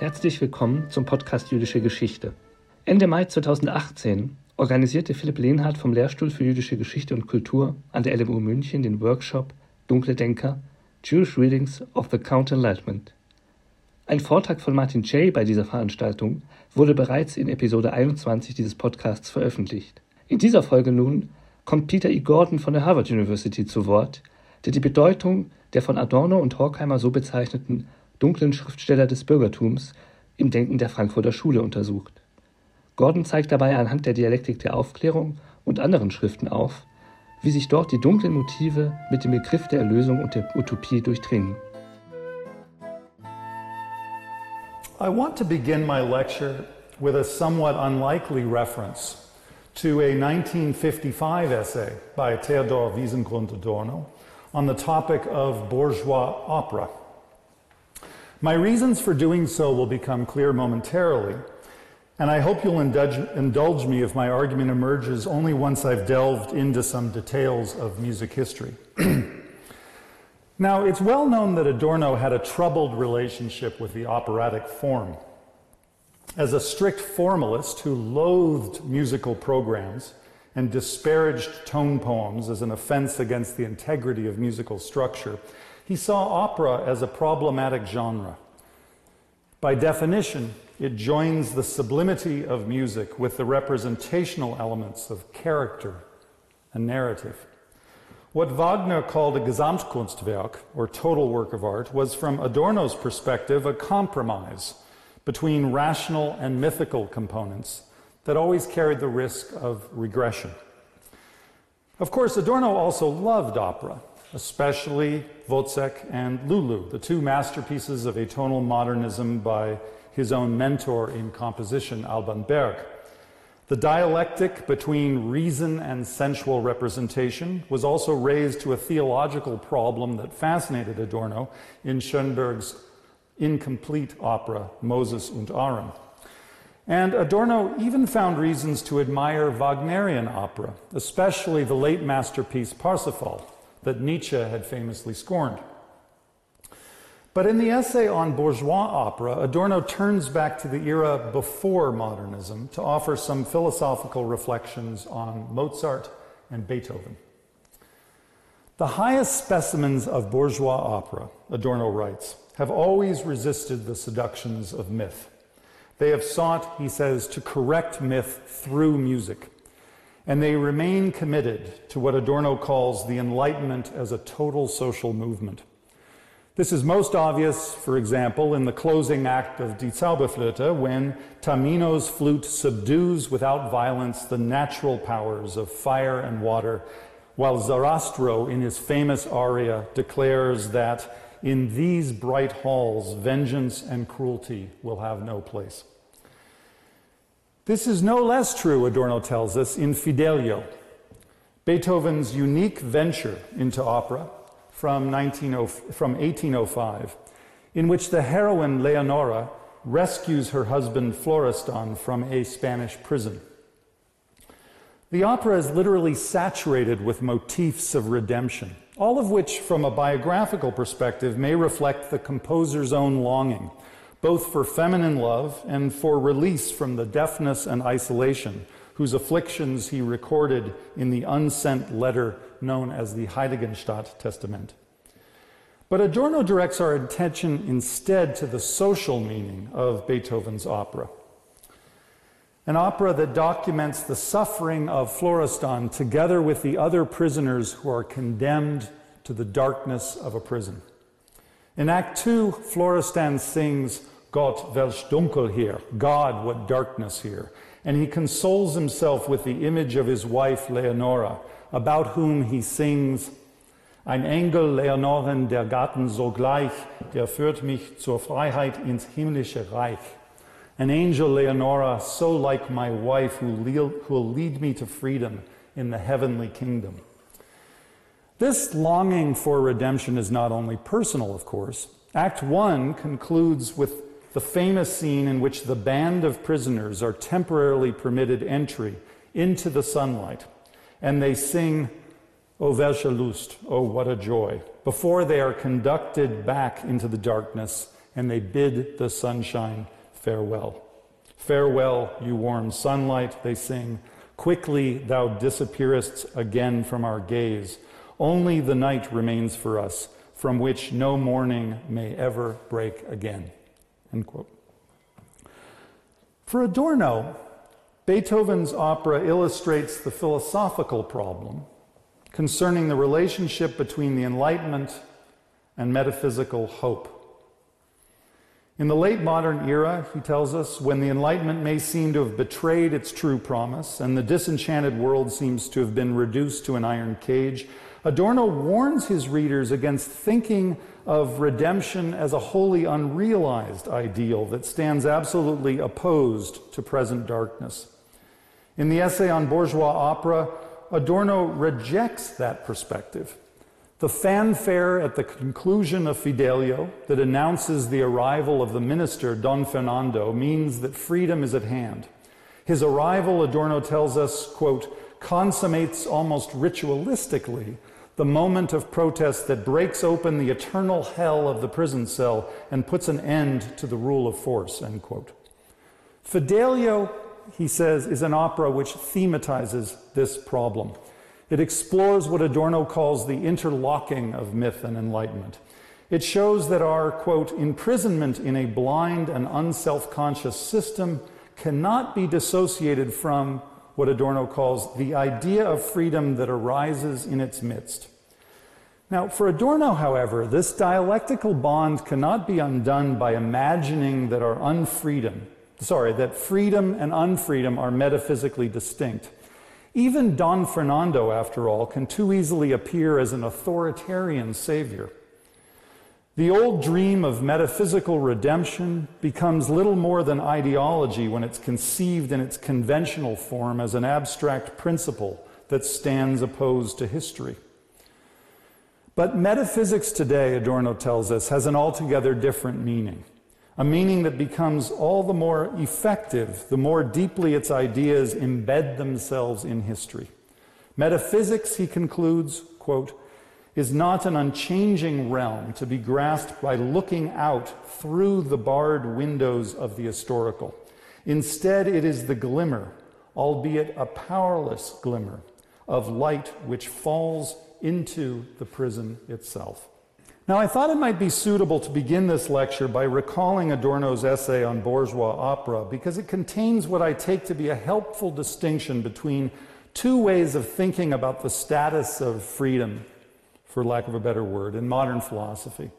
Herzlich willkommen zum Podcast Jüdische Geschichte. Ende Mai 2018 organisierte Philipp Lehnhardt vom Lehrstuhl für jüdische Geschichte und Kultur an der LMU München den Workshop Dunkle Denker Jewish Readings of the Count Enlightenment. Ein Vortrag von Martin Jay bei dieser Veranstaltung wurde bereits in Episode 21 dieses Podcasts veröffentlicht. In dieser Folge nun kommt Peter E. Gordon von der Harvard University zu Wort, der die Bedeutung der von Adorno und Horkheimer so bezeichneten dunklen Schriftsteller des Bürgertums im Denken der Frankfurter Schule untersucht. Gordon zeigt dabei anhand der Dialektik der Aufklärung und anderen Schriften auf, wie sich dort die dunklen Motive mit dem Begriff der Erlösung und der Utopie durchdringen. I want to begin my lecture with a somewhat unlikely reference to a 1955 essay by Theodor Wiesengrund Adorno on the topic of bourgeois opera. My reasons for doing so will become clear momentarily, and I hope you'll indulge, indulge, me if my argument emerges only once I've delved into some details of music history. now, it's well known that Adorno had a troubled relationship with the operatic form. As a strict formalist who loathed musical programs and disparaged tone poems as an offense against the integrity of musical structure, he saw opera as a problematic genre. By definition, it joins the sublimity of music with the representational elements of character and narrative. What Wagner called a Gesamtkunstwerk, or total work of art, was from Adorno's perspective a compromise between rational and mythical components that always carried the risk of regression. Of course, Adorno also loved opera, especially Wozzeck and Lulu, the two masterpieces of atonal modernism by his own mentor in composition, Alban Berg. The dialectic between reason and sensual representation was also raised to a theological problem that fascinated Adorno in Schoenberg's incomplete opera, Moses und Aron. And Adorno even found reasons to admire Wagnerian opera, especially the late masterpiece Parsifal, that Nietzsche had famously scorned. But in the essay on bourgeois opera, Adorno turns back to the era before modernism to offer some philosophical reflections on Mozart and Beethoven. The highest specimens of bourgeois opera, Adorno writes, have always resisted the seductions of myth. They have sought, he says, to correct myth through music and they remain committed to what Adorno calls the Enlightenment as a total social movement. This is most obvious, for example, in the closing act of Die Zauberflöte, when Tamino's flute subdues without violence the natural powers of fire and water, while Sarastro, in his famous aria, declares that in these bright halls, vengeance and cruelty will have no place. This is no less true, Adorno tells us, in Fidelio, Beethoven's unique venture into opera from, oh, from 1805, in which the heroine Leonora rescues her husband Florestan from a Spanish prison. The opera is literally saturated with motifs of redemption, all of which, from a biographical perspective, may reflect the composer's own longing both for feminine love and for release from the deafness and isolation whose afflictions he recorded in the unsent letter known as the Heiligenstadt Testament. But Adorno directs our attention instead to the social meaning of Beethoven's opera. An opera that documents the suffering of Florestan together with the other prisoners who are condemned to the darkness of a prison. In Act Two, Florestan sings, Gott, welch dunkel hier, God, what darkness here. And he consoles himself with the image of his wife Leonora, about whom he sings, Ein Engel Leonoren der Garten sogleich, der führt mich zur Freiheit ins himmlische Reich. An angel Leonora, so like my wife, who will lead me to freedom in the heavenly kingdom. This longing for redemption is not only personal, of course. Act 1 concludes with the famous scene in which the band of prisoners are temporarily permitted entry into the sunlight, and they sing, O welche Lust, oh what a joy, before they are conducted back into the darkness and they bid the sunshine farewell. Farewell, you warm sunlight, they sing. Quickly thou disappearest again from our gaze. Only the night remains for us, from which no morning may ever break again. End quote. For Adorno, Beethoven's opera illustrates the philosophical problem concerning the relationship between the Enlightenment and metaphysical hope. In the late modern era, he tells us, when the Enlightenment may seem to have betrayed its true promise and the disenchanted world seems to have been reduced to an iron cage, Adorno warns his readers against thinking of redemption as a wholly unrealized ideal that stands absolutely opposed to present darkness. In the essay on bourgeois opera, Adorno rejects that perspective. The fanfare at the conclusion of Fidelio that announces the arrival of the minister, Don Fernando, means that freedom is at hand. His arrival, Adorno tells us, quote, consummates almost ritualistically the moment of protest that breaks open the eternal hell of the prison cell and puts an end to the rule of force, end quote. Fidelio he says, is an opera which thematizes this problem. It explores what Adorno calls the interlocking of myth and enlightenment. It shows that our, quote, imprisonment in a blind and unself conscious system cannot be dissociated from what Adorno calls the idea of freedom that arises in its midst. Now, for Adorno, however, this dialectical bond cannot be undone by imagining that our unfreedom sorry, that freedom and unfreedom are metaphysically distinct. Even Don Fernando, after all, can too easily appear as an authoritarian savior. The old dream of metaphysical redemption becomes little more than ideology when it's conceived in its conventional form as an abstract principle that stands opposed to history. But metaphysics today, Adorno tells us, has an altogether different meaning a meaning that becomes all the more effective the more deeply its ideas embed themselves in history. Metaphysics, he concludes, quote, is not an unchanging realm to be grasped by looking out through the barred windows of the historical. Instead, it is the glimmer, albeit a powerless glimmer, of light which falls into the prison itself. Now, I thought it might be suitable to begin this lecture by recalling Adorno's essay on bourgeois opera because it contains what I take to be a helpful distinction between two ways of thinking about the status of freedom, for lack of a better word, in modern philosophy.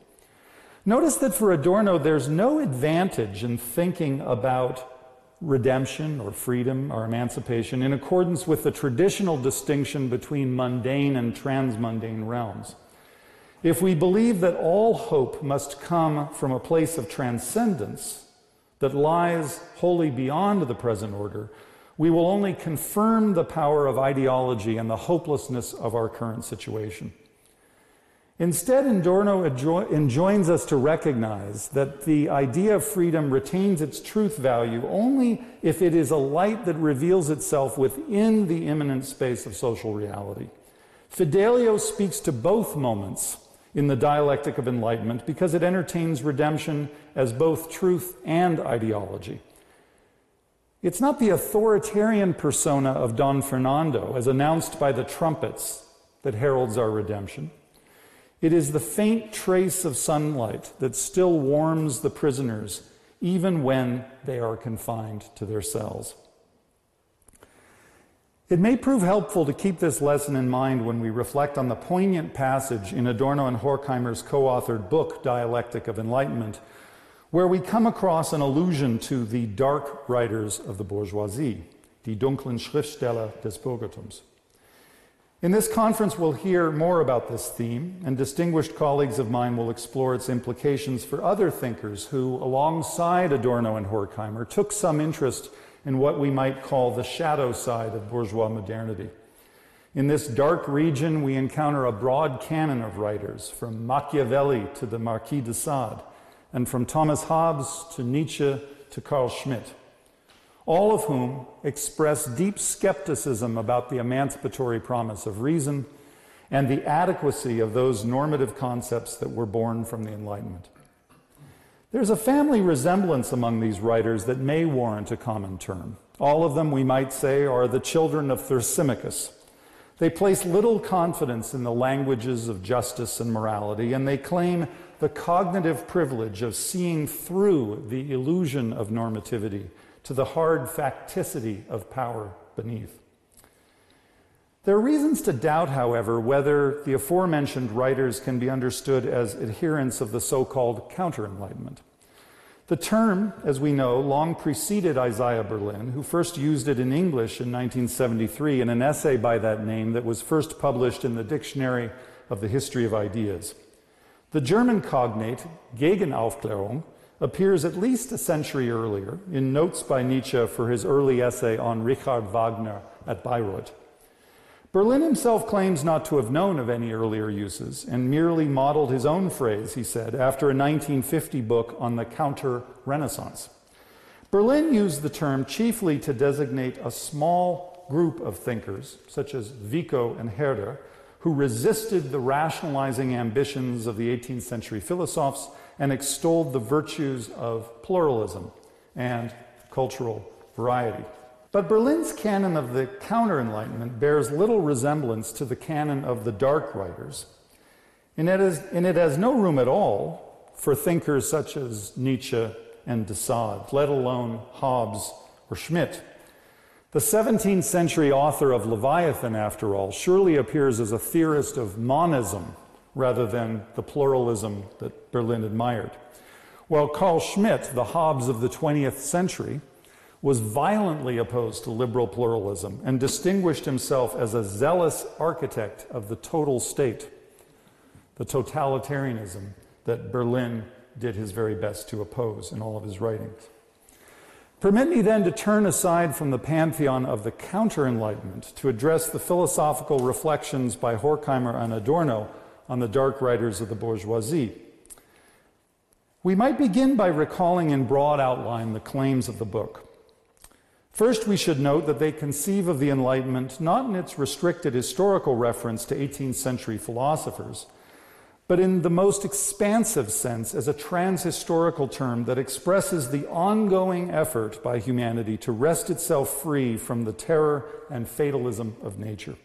Notice that for Adorno, there's no advantage in thinking about redemption or freedom or emancipation in accordance with the traditional distinction between mundane and transmundane realms. If we believe that all hope must come from a place of transcendence that lies wholly beyond the present order, we will only confirm the power of ideology and the hopelessness of our current situation. Instead, Adorno enjoins us to recognize that the idea of freedom retains its truth value only if it is a light that reveals itself within the immanent space of social reality. Fidelio speaks to both moments in the dialectic of enlightenment because it entertains redemption as both truth and ideology. It's not the authoritarian persona of Don Fernando, as announced by the trumpets, that heralds our redemption. It is the faint trace of sunlight that still warms the prisoners, even when they are confined to their cells. It may prove helpful to keep this lesson in mind when we reflect on the poignant passage in Adorno and Horkheimer's co authored book, Dialectic of Enlightenment, where we come across an allusion to the dark writers of the bourgeoisie, die dunklen Schriftsteller des Bürgertums. In this conference, we'll hear more about this theme, and distinguished colleagues of mine will explore its implications for other thinkers who, alongside Adorno and Horkheimer, took some interest in what we might call the shadow side of bourgeois modernity. In this dark region, we encounter a broad canon of writers, from Machiavelli to the Marquis de Sade, and from Thomas Hobbes to Nietzsche to Carl Schmitt, all of whom express deep skepticism about the emancipatory promise of reason and the adequacy of those normative concepts that were born from the Enlightenment. There's a family resemblance among these writers that may warrant a common term. All of them, we might say, are the children of Thrasymachus. They place little confidence in the languages of justice and morality, and they claim the cognitive privilege of seeing through the illusion of normativity to the hard facticity of power beneath. There are reasons to doubt, however, whether the aforementioned writers can be understood as adherents of the so called counter Enlightenment. The term, as we know, long preceded Isaiah Berlin, who first used it in English in 1973 in an essay by that name that was first published in the Dictionary of the History of Ideas. The German cognate, Gegenaufklärung, appears at least a century earlier in notes by Nietzsche for his early essay on Richard Wagner at Bayreuth. Berlin himself claims not to have known of any earlier uses and merely modeled his own phrase, he said, after a 1950 book on the counter Renaissance. Berlin used the term chiefly to designate a small group of thinkers, such as Vico and Herder, who resisted the rationalizing ambitions of the 18th century philosophers and extolled the virtues of pluralism and cultural variety. But Berlin's canon of the counter Enlightenment bears little resemblance to the canon of the dark writers, and it, is, and it has no room at all for thinkers such as Nietzsche and de Sade, let alone Hobbes or Schmitt. The 17th century author of Leviathan, after all, surely appears as a theorist of monism rather than the pluralism that Berlin admired. While Carl Schmitt, the Hobbes of the 20th century, was violently opposed to liberal pluralism and distinguished himself as a zealous architect of the total state, the totalitarianism that Berlin did his very best to oppose in all of his writings. Permit me then to turn aside from the pantheon of the counter Enlightenment to address the philosophical reflections by Horkheimer and Adorno on the dark writers of the bourgeoisie. We might begin by recalling in broad outline the claims of the book. First, we should note that they conceive of the Enlightenment not in its restricted historical reference to 18th century philosophers, but in the most expansive sense as a transhistorical term that expresses the ongoing effort by humanity to wrest itself free from the terror and fatalism of nature.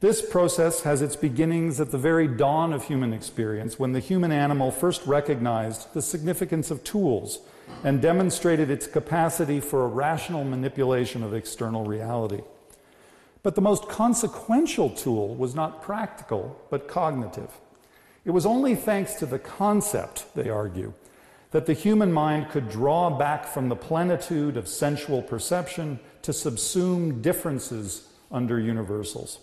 This process has its beginnings at the very dawn of human experience when the human animal first recognized the significance of tools and demonstrated its capacity for a rational manipulation of external reality. But the most consequential tool was not practical, but cognitive. It was only thanks to the concept, they argue, that the human mind could draw back from the plenitude of sensual perception to subsume differences under universals.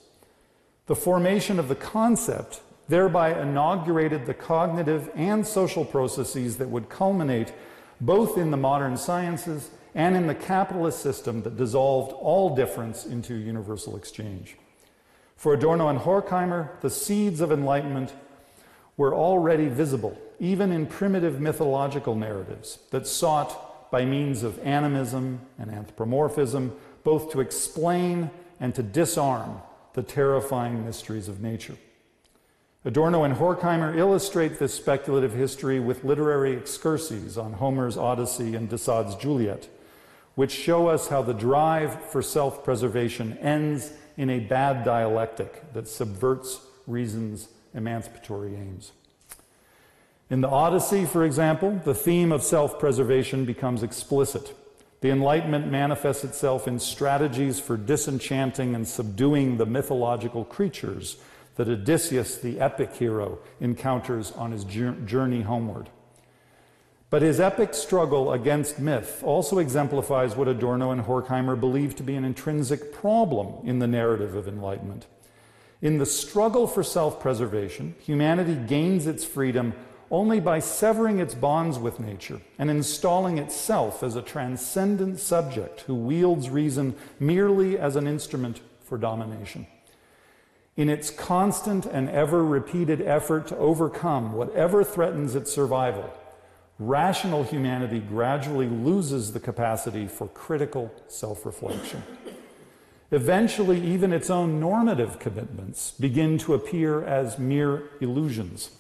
The formation of the concept thereby inaugurated the cognitive and social processes that would culminate both in the modern sciences and in the capitalist system that dissolved all difference into universal exchange. For Adorno and Horkheimer, the seeds of enlightenment were already visible, even in primitive mythological narratives that sought, by means of animism and anthropomorphism, both to explain and to disarm the terrifying mysteries of nature. Adorno and Horkheimer illustrate this speculative history with literary excursions on Homer's Odyssey and de Sade's Juliet, which show us how the drive for self preservation ends in a bad dialectic that subverts reason's emancipatory aims. In the Odyssey, for example, the theme of self preservation becomes explicit. The Enlightenment manifests itself in strategies for disenchanting and subduing the mythological creatures that Odysseus, the epic hero, encounters on his journey homeward. But his epic struggle against myth also exemplifies what Adorno and Horkheimer believe to be an intrinsic problem in the narrative of enlightenment. In the struggle for self preservation, humanity gains its freedom only by severing its bonds with nature and installing itself as a transcendent subject who wields reason merely as an instrument for domination. In its constant and ever repeated effort to overcome whatever threatens its survival, rational humanity gradually loses the capacity for critical self reflection. Eventually, even its own normative commitments begin to appear as mere illusions,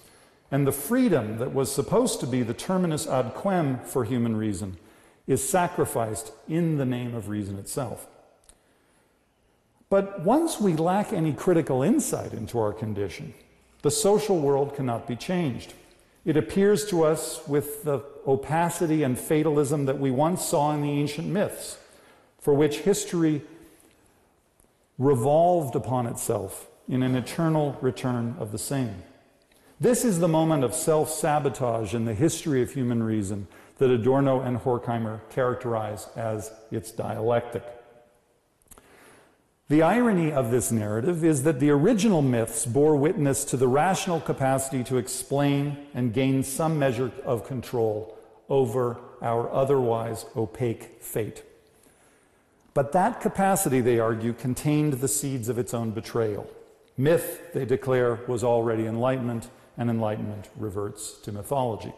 and the freedom that was supposed to be the terminus ad quem for human reason is sacrificed in the name of reason itself. But once we lack any critical insight into our condition, the social world cannot be changed. It appears to us with the opacity and fatalism that we once saw in the ancient myths, for which history revolved upon itself in an eternal return of the same. This is the moment of self sabotage in the history of human reason that Adorno and Horkheimer characterize as its dialectic. The irony of this narrative is that the original myths bore witness to the rational capacity to explain and gain some measure of control over our otherwise opaque fate. But that capacity, they argue, contained the seeds of its own betrayal. Myth, they declare, was already enlightenment, and enlightenment reverts to mythology.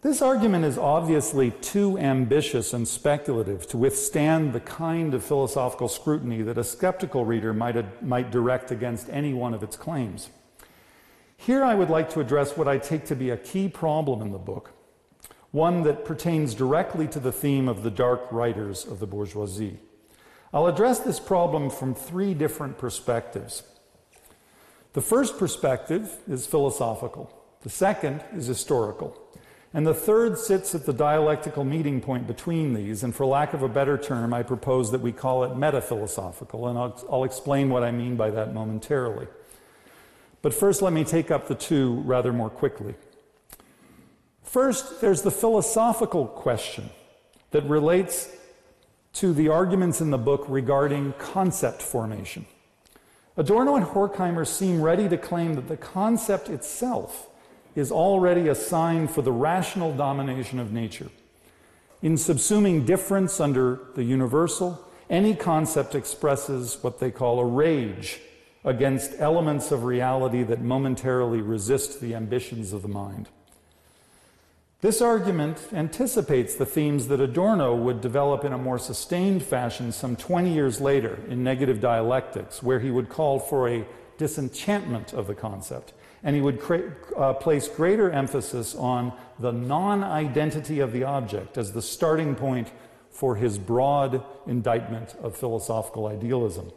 This argument is obviously too ambitious and speculative to withstand the kind of philosophical scrutiny that a skeptical reader might, might direct against any one of its claims. Here I would like to address what I take to be a key problem in the book, one that pertains directly to the theme of the dark writers of the bourgeoisie. I'll address this problem from three different perspectives. The first perspective is philosophical, the second is historical, and the third sits at the dialectical meeting point between these, and for lack of a better term, I propose that we call it metaphilosophical, and I'll, I'll explain what I mean by that momentarily. But first, let me take up the two rather more quickly. First, there's the philosophical question that relates to the arguments in the book regarding concept formation. Adorno and Horkheimer seem ready to claim that the concept itself is already a sign for the rational domination of nature. In subsuming difference under the universal, any concept expresses what they call a rage against elements of reality that momentarily resist the ambitions of the mind. This argument anticipates the themes that Adorno would develop in a more sustained fashion some 20 years later in Negative Dialectics, where he would call for a disenchantment of the concept. And he would uh, place greater emphasis on the non identity of the object as the starting point for his broad indictment of philosophical idealism.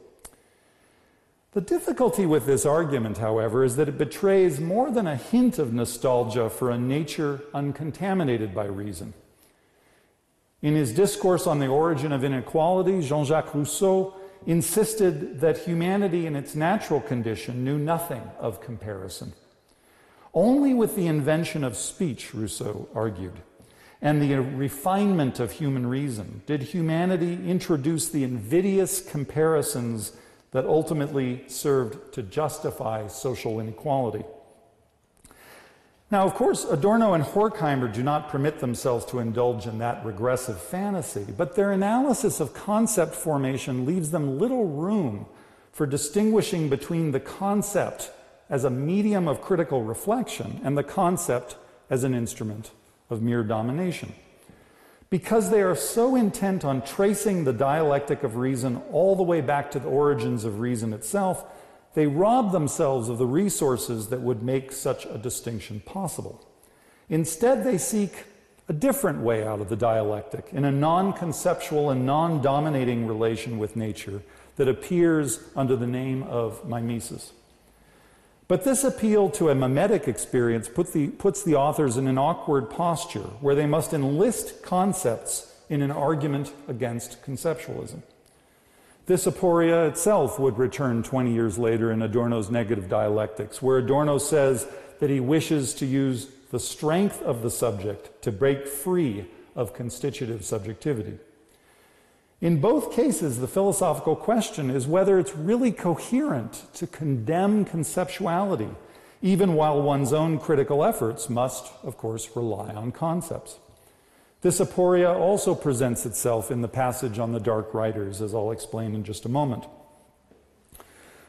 The difficulty with this argument, however, is that it betrays more than a hint of nostalgia for a nature uncontaminated by reason. In his discourse on the origin of inequality, Jean Jacques Rousseau insisted that humanity in its natural condition knew nothing of comparison. Only with the invention of speech, Rousseau argued, and the refinement of human reason did humanity introduce the invidious comparisons that ultimately served to justify social inequality. Now, of course, Adorno and Horkheimer do not permit themselves to indulge in that regressive fantasy, but their analysis of concept formation leaves them little room for distinguishing between the concept as a medium of critical reflection and the concept as an instrument of mere domination. Because they are so intent on tracing the dialectic of reason all the way back to the origins of reason itself, they rob themselves of the resources that would make such a distinction possible. Instead, they seek a different way out of the dialectic in a non conceptual and non dominating relation with nature that appears under the name of mimesis. But this appeal to a mimetic experience put the, puts the authors in an awkward posture where they must enlist concepts in an argument against conceptualism. This aporia itself would return 20 years later in Adorno's Negative Dialectics, where Adorno says that he wishes to use the strength of the subject to break free of constitutive subjectivity. In both cases, the philosophical question is whether it's really coherent to condemn conceptuality, even while one's own critical efforts must, of course, rely on concepts. This aporia also presents itself in the passage on the dark writers, as I'll explain in just a moment.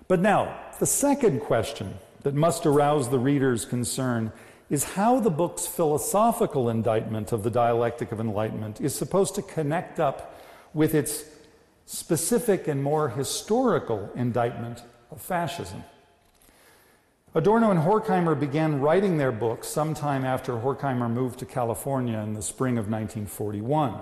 But now, the second question that must arouse the reader's concern is how the book's philosophical indictment of the dialectic of enlightenment is supposed to connect up with its specific and more historical indictment of fascism. Adorno and Horkheimer began writing their book sometime after Horkheimer moved to California in the spring of 1941.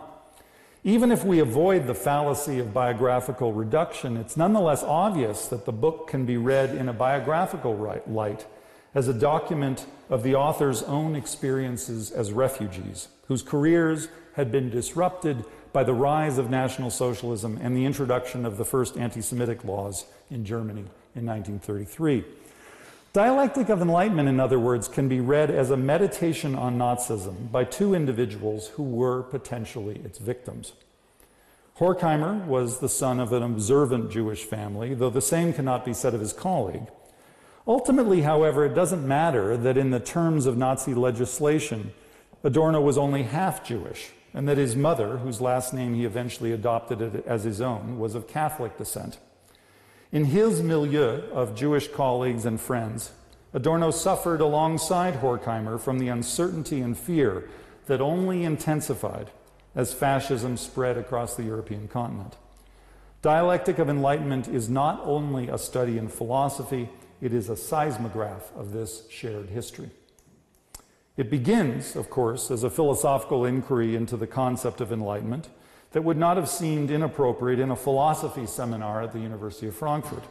Even if we avoid the fallacy of biographical reduction, it's nonetheless obvious that the book can be read in a biographical light as a document of the author's own experiences as refugees, whose careers had been disrupted by the rise of National Socialism and the introduction of the first anti Semitic laws in Germany in 1933. Dialectic of Enlightenment, in other words, can be read as a meditation on Nazism by two individuals who were potentially its victims. Horkheimer was the son of an observant Jewish family, though the same cannot be said of his colleague. Ultimately, however, it doesn't matter that in the terms of Nazi legislation, Adorno was only half Jewish, and that his mother, whose last name he eventually adopted as his own, was of Catholic descent. In his milieu of Jewish colleagues and friends, Adorno suffered alongside Horkheimer from the uncertainty and fear that only intensified as fascism spread across the European continent. Dialectic of Enlightenment is not only a study in philosophy, it is a seismograph of this shared history. It begins, of course, as a philosophical inquiry into the concept of enlightenment that would not have seemed inappropriate in a philosophy seminar at the University of Frankfurt.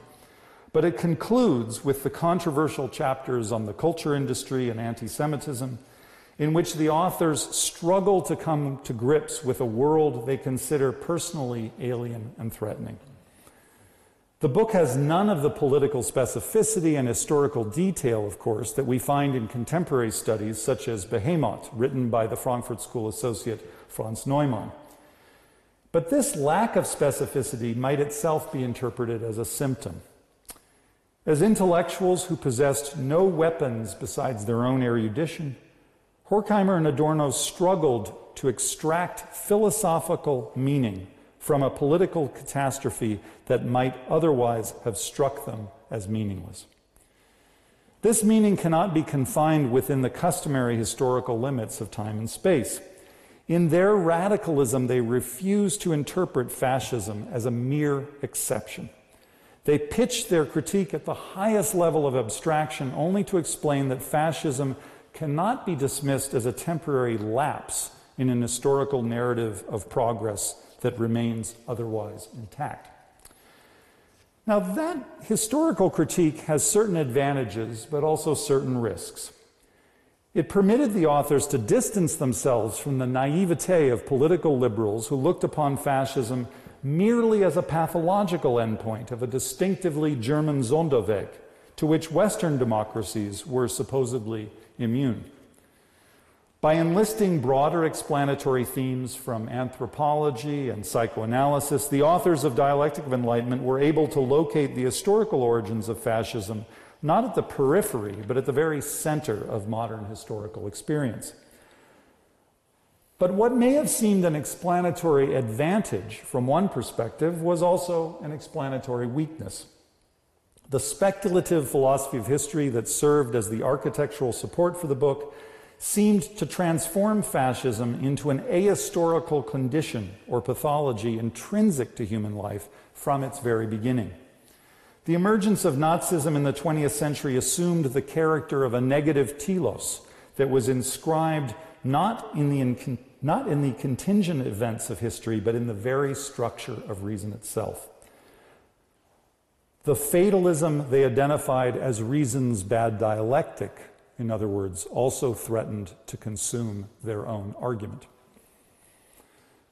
But it concludes with the controversial chapters on the culture industry and anti Semitism, in which the authors struggle to come to grips with a world they consider personally alien and threatening. The book has none of the political specificity and historical detail, of course, that we find in contemporary studies such as Behemoth, written by the Frankfurt School associate Franz Neumann. But this lack of specificity might itself be interpreted as a symptom. As intellectuals who possessed no weapons besides their own erudition, Horkheimer and Adorno struggled to extract philosophical meaning from a political catastrophe that might otherwise have struck them as meaningless. This meaning cannot be confined within the customary historical limits of time and space. In their radicalism, they refuse to interpret fascism as a mere exception. They pitch their critique at the highest level of abstraction only to explain that fascism cannot be dismissed as a temporary lapse in an historical narrative of progress that remains otherwise intact. Now, that historical critique has certain advantages, but also certain risks. It permitted the authors to distance themselves from the naivete of political liberals who looked upon fascism merely as a pathological endpoint of a distinctively German Sonderweg to which Western democracies were supposedly immune. By enlisting broader explanatory themes from anthropology and psychoanalysis, the authors of Dialectic of Enlightenment were able to locate the historical origins of fascism not at the periphery, but at the very center of modern historical experience. But what may have seemed an explanatory advantage from one perspective was also an explanatory weakness. The speculative philosophy of history that served as the architectural support for the book seemed to transform fascism into an ahistorical condition or pathology intrinsic to human life from its very beginning. The emergence of Nazism in the 20th century assumed the character of a negative telos that was inscribed not in the, not in the contingent events of history, but in the very structure of reason itself. The fatalism they identified as reason's bad dialectic in other words, also threatened to consume their own argument.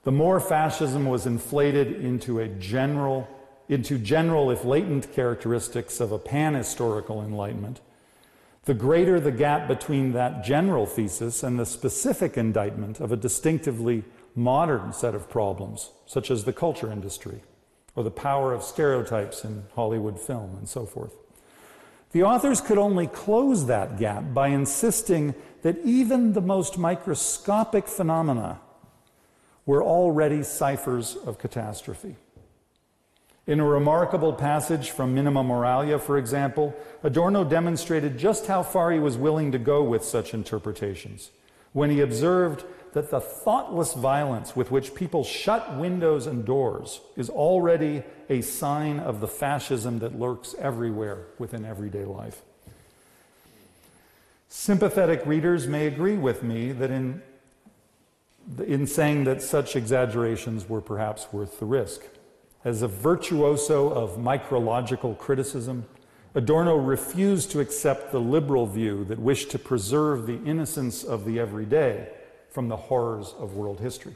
The more fascism was inflated into a general, into general, if latent, characteristics of a pan-historical enlightenment, the greater the gap between that general thesis and the specific indictment of a distinctively modern set of problems, such as the culture industry or the power of stereotypes in Hollywood film and so forth. The authors could only close that gap by insisting that even the most microscopic phenomena were already ciphers of catastrophe. In a remarkable passage from Minima Moralia, for example, Adorno demonstrated just how far he was willing to go with such interpretations when he observed that the thoughtless violence with which people shut windows and doors is already a sign of the fascism that lurks everywhere within everyday life. Sympathetic readers may agree with me that in, in saying that such exaggerations were perhaps worth the risk. As a virtuoso of micrological criticism, Adorno refused to accept the liberal view that wished to preserve the innocence of the everyday from the horrors of world history.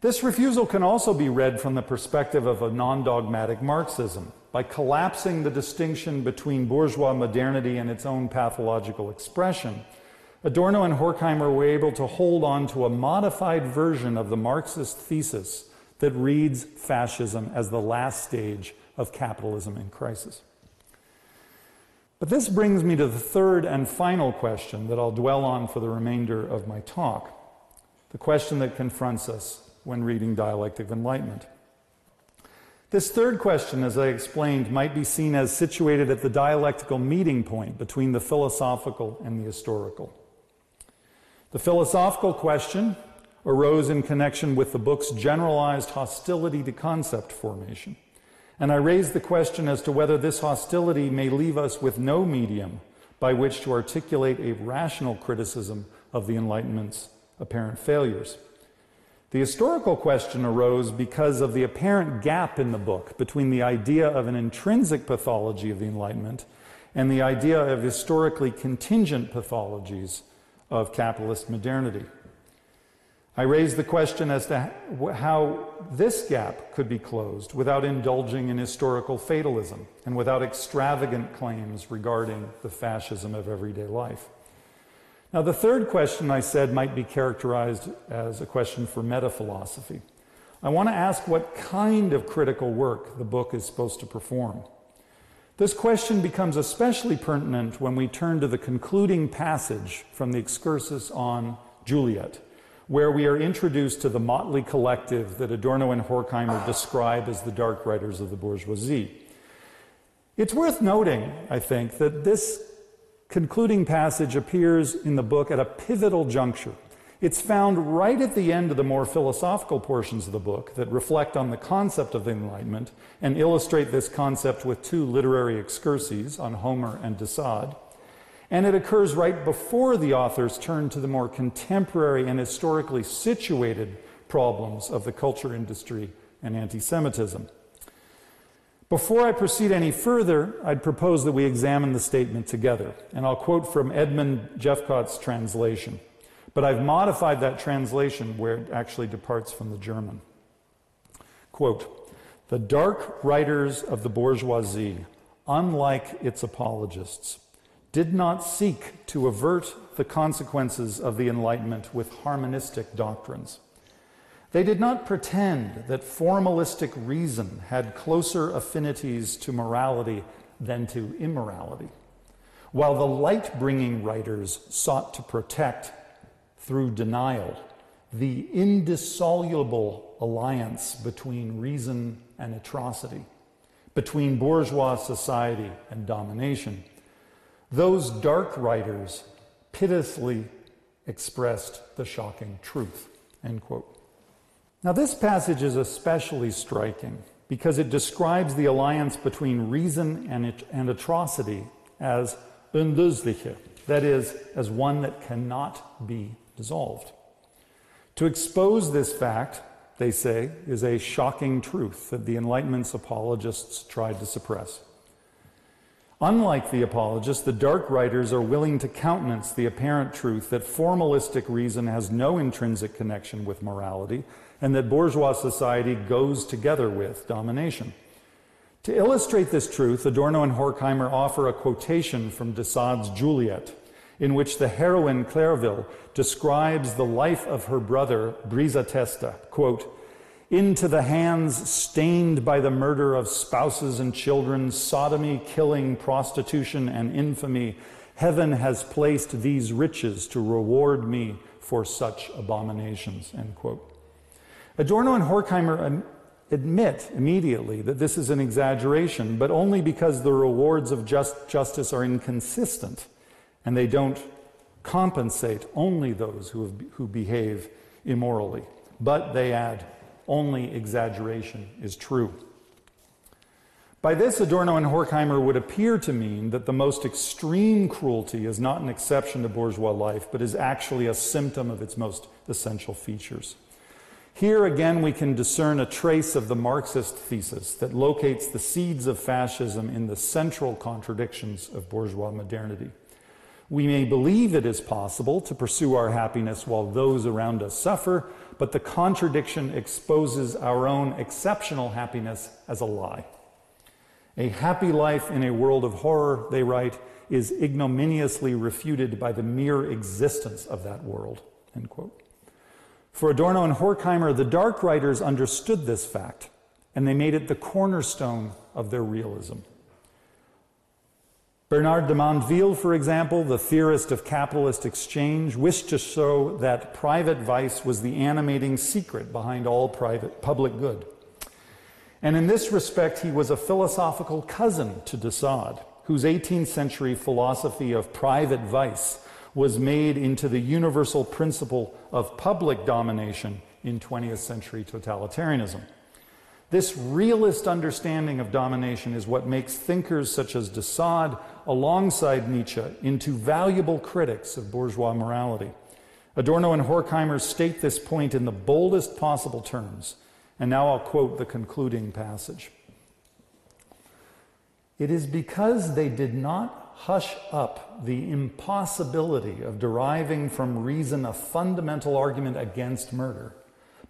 This refusal can also be read from the perspective of a non dogmatic Marxism, by collapsing the distinction between bourgeois modernity and its own pathological expression. Adorno and Horkheimer were able to hold on to a modified version of the Marxist thesis that reads fascism as the last stage of capitalism in crisis. But this brings me to the third and final question that I'll dwell on for the remainder of my talk the question that confronts us when reading Dialectic of Enlightenment. This third question, as I explained, might be seen as situated at the dialectical meeting point between the philosophical and the historical. The philosophical question arose in connection with the book's generalized hostility to concept formation. And I raise the question as to whether this hostility may leave us with no medium by which to articulate a rational criticism of the Enlightenment's apparent failures. The historical question arose because of the apparent gap in the book between the idea of an intrinsic pathology of the Enlightenment and the idea of historically contingent pathologies of capitalist modernity. I raised the question as to how this gap could be closed without indulging in historical fatalism and without extravagant claims regarding the fascism of everyday life. Now, the third question I said might be characterized as a question for meta philosophy. I want to ask what kind of critical work the book is supposed to perform. This question becomes especially pertinent when we turn to the concluding passage from the excursus on Juliet, where we are introduced to the motley collective that Adorno and Horkheimer describe as the dark writers of the bourgeoisie. It's worth noting, I think, that this concluding passage appears in the book at a pivotal juncture. It's found right at the end of the more philosophical portions of the book that reflect on the concept of the Enlightenment and illustrate this concept with two literary excurses on Homer and de Sade. And it occurs right before the authors turn to the more contemporary and historically situated problems of the culture industry and anti Semitism. Before I proceed any further, I'd propose that we examine the statement together. And I'll quote from Edmund Jephcott's translation. But I've modified that translation where it actually departs from the German. Quote The dark writers of the bourgeoisie, unlike its apologists, did not seek to avert the consequences of the Enlightenment with harmonistic doctrines. They did not pretend that formalistic reason had closer affinities to morality than to immorality, while the light bringing writers sought to protect, through denial, the indissoluble alliance between reason and atrocity, between bourgeois society and domination. Those dark writers pitilessly expressed the shocking truth. End quote. Now, this passage is especially striking because it describes the alliance between reason and, and atrocity as unlösliche, that is, as one that cannot be dissolved. To expose this fact, they say, is a shocking truth that the Enlightenment's apologists tried to suppress. Unlike the apologists, the dark writers are willing to countenance the apparent truth that formalistic reason has no intrinsic connection with morality and that bourgeois society goes together with domination. To illustrate this truth, Adorno and Horkheimer offer a quotation from de Sade's Juliet, in which the heroine Clairwil describes the life of her brother Brisa Testa, quote, into the hands stained by the murder of spouses and children, sodomy, killing, prostitution, and infamy, heaven has placed these riches to reward me for such abominations, end quote. Adorno and Horkheimer admit immediately that this is an exaggeration, but only because the rewards of just justice are inconsistent and they don't compensate only those who, have, who behave immorally. But they add, only exaggeration is true. By this, Adorno and Horkheimer would appear to mean that the most extreme cruelty is not an exception to bourgeois life, but is actually a symptom of its most essential features. Here again, we can discern a trace of the Marxist thesis that locates the seeds of fascism in the central contradictions of bourgeois modernity. We may believe it is possible to pursue our happiness while those around us suffer, but the contradiction exposes our own exceptional happiness as a lie. A happy life in a world of horror, they write, is ignominiously refuted by the mere existence of that world. End quote. For Adorno and Horkheimer, the dark writers understood this fact, and they made it the cornerstone of their realism. Bernard de Mandeville, for example, the theorist of capitalist exchange, wished to show that private vice was the animating secret behind all private public good. And in this respect, he was a philosophical cousin to de Sade, whose 18th century philosophy of private vice was made into the universal principle of public domination in 20th century totalitarianism. This realist understanding of domination is what makes thinkers such as de Sade, alongside Nietzsche, into valuable critics of bourgeois morality. Adorno and Horkheimer state this point in the boldest possible terms. And now I'll quote the concluding passage. It is because they did not hush up the impossibility of deriving from reason a fundamental argument against murder,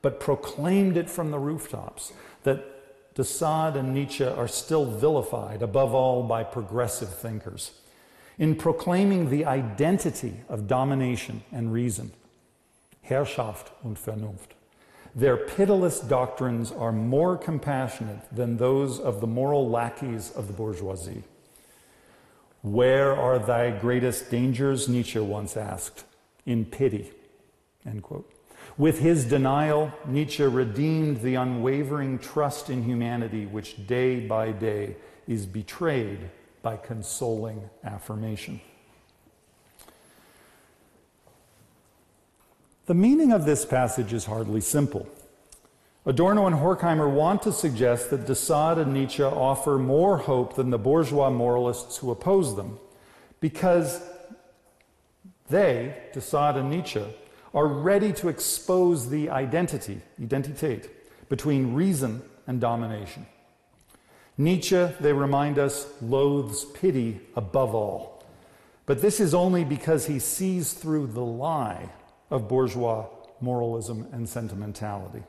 but proclaimed it from the rooftops that de Sade and Nietzsche are still vilified, above all by progressive thinkers. In proclaiming the identity of domination and reason, Herrschaft und Vernunft, their pitiless doctrines are more compassionate than those of the moral lackeys of the bourgeoisie. Where are thy greatest dangers? Nietzsche once asked. In pity. End quote. With his denial, Nietzsche redeemed the unwavering trust in humanity which day by day is betrayed by consoling affirmation. The meaning of this passage is hardly simple. Adorno and Horkheimer want to suggest that de Sade and Nietzsche offer more hope than the bourgeois moralists who oppose them, because they, de Sade and Nietzsche, are ready to expose the identity, identität, between reason and domination. Nietzsche, they remind us, loathes pity above all. But this is only because he sees through the lie of bourgeois moralism and sentimentality.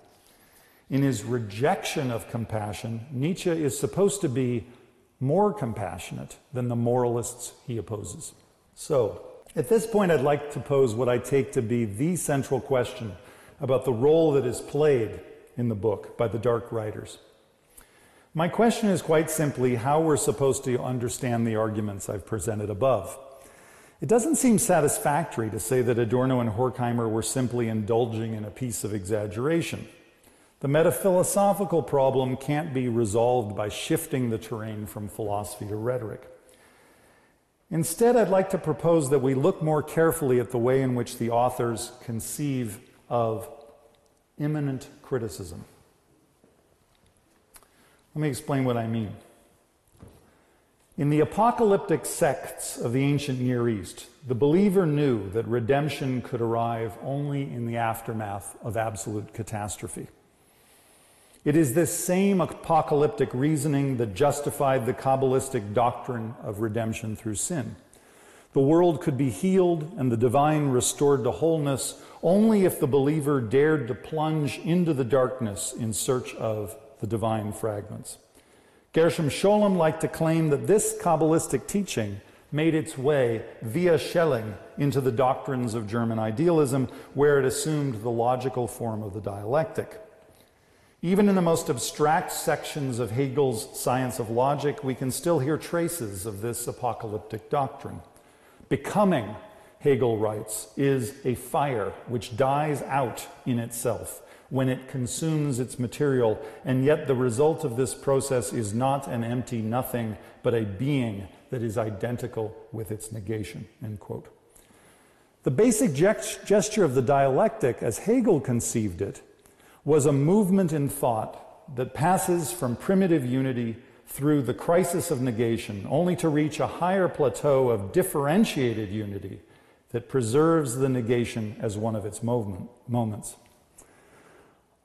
In his rejection of compassion, Nietzsche is supposed to be more compassionate than the moralists he opposes. So, at this point, I'd like to pose what I take to be the central question about the role that is played in the book by the dark writers. My question is quite simply how we're supposed to understand the arguments I've presented above. It doesn't seem satisfactory to say that Adorno and Horkheimer were simply indulging in a piece of exaggeration. The metaphilosophical problem can't be resolved by shifting the terrain from philosophy to rhetoric. Instead, I'd like to propose that we look more carefully at the way in which the authors conceive of immanent criticism. Let me explain what I mean. In the apocalyptic sects of the ancient Near East, the believer knew that redemption could arrive only in the aftermath of absolute catastrophe. It is this same apocalyptic reasoning that justified the Kabbalistic doctrine of redemption through sin. The world could be healed and the divine restored to wholeness only if the believer dared to plunge into the darkness in search of the divine fragments. Gershom Scholem liked to claim that this Kabbalistic teaching made its way via Schelling into the doctrines of German idealism, where it assumed the logical form of the dialectic. Even in the most abstract sections of Hegel's Science of Logic, we can still hear traces of this apocalyptic doctrine. Becoming, Hegel writes, is a fire which dies out in itself when it consumes its material, and yet the result of this process is not an empty nothing, but a being that is identical with its negation. End quote. The basic gesture of the dialectic, as Hegel conceived it, was a movement in thought that passes from primitive unity through the crisis of negation, only to reach a higher plateau of differentiated unity that preserves the negation as one of its moment, moments.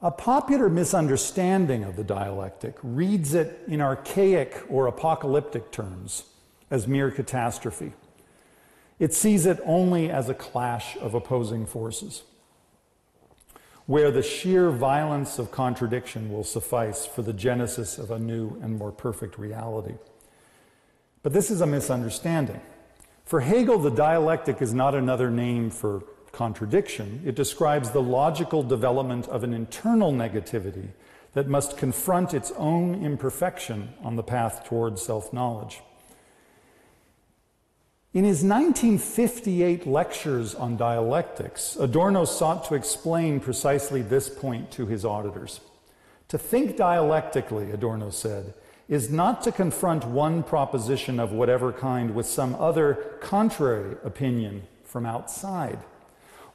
A popular misunderstanding of the dialectic reads it in archaic or apocalyptic terms as mere catastrophe. It sees it only as a clash of opposing forces, where the sheer violence of contradiction will suffice for the genesis of a new and more perfect reality. But this is a misunderstanding. For Hegel, the dialectic is not another name for contradiction. It describes the logical development of an internal negativity that must confront its own imperfection on the path towards self knowledge. In his 1958 lectures on dialectics, Adorno sought to explain precisely this point to his auditors. To think dialectically, Adorno said, is not to confront one proposition of whatever kind with some other contrary opinion from outside.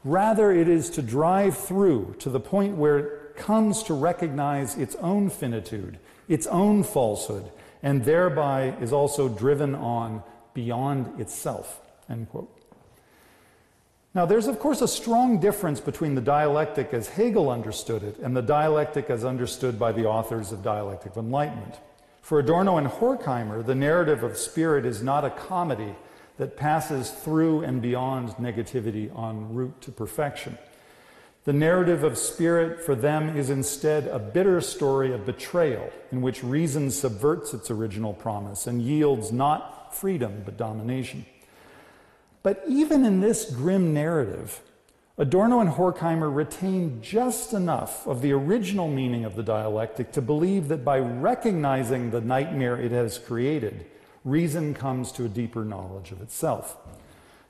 Rather, it is to drive through to the point where it comes to recognize its own finitude, its own falsehood, and thereby is also driven on beyond itself. End quote. Now, there's of course a strong difference between the dialectic as Hegel understood it and the dialectic as understood by the authors of Dialectic of Enlightenment. For Adorno and Horkheimer, the narrative of spirit is not a comedy that passes through and beyond negativity en route to perfection. The narrative of spirit for them is instead a bitter story of betrayal in which reason subverts its original promise and yields not freedom but domination. But even in this grim narrative, Adorno and Horkheimer retain just enough of the original meaning of the dialectic to believe that by recognizing the nightmare it has created, reason comes to a deeper knowledge of itself.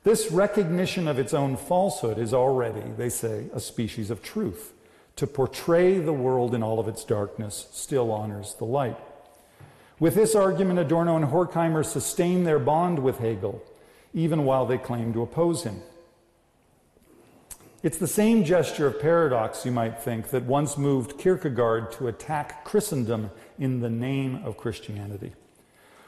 This recognition of its own falsehood is already, they say, a species of truth. To portray the world in all of its darkness still honors the light. With this argument, Adorno and Horkheimer sustain their bond with Hegel, even while they claim to oppose him. It's the same gesture of paradox, you might think, that once moved Kierkegaard to attack Christendom in the name of Christianity.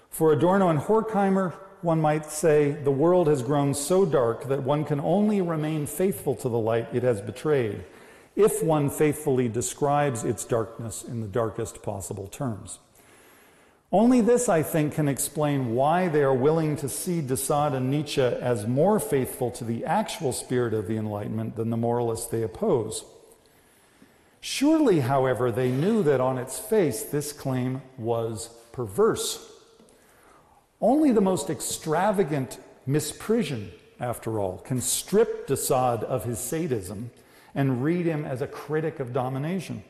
For Adorno and Horkheimer, one might say, the world has grown so dark that one can only remain faithful to the light it has betrayed if one faithfully describes its darkness in the darkest possible terms. Only this, I think, can explain why they are willing to see de and Nietzsche as more faithful to the actual spirit of the Enlightenment than the moralists they oppose. Surely, however, they knew that on its face this claim was perverse. Only the most extravagant misprision, after all, can strip de of his sadism and read him as a critic of domination.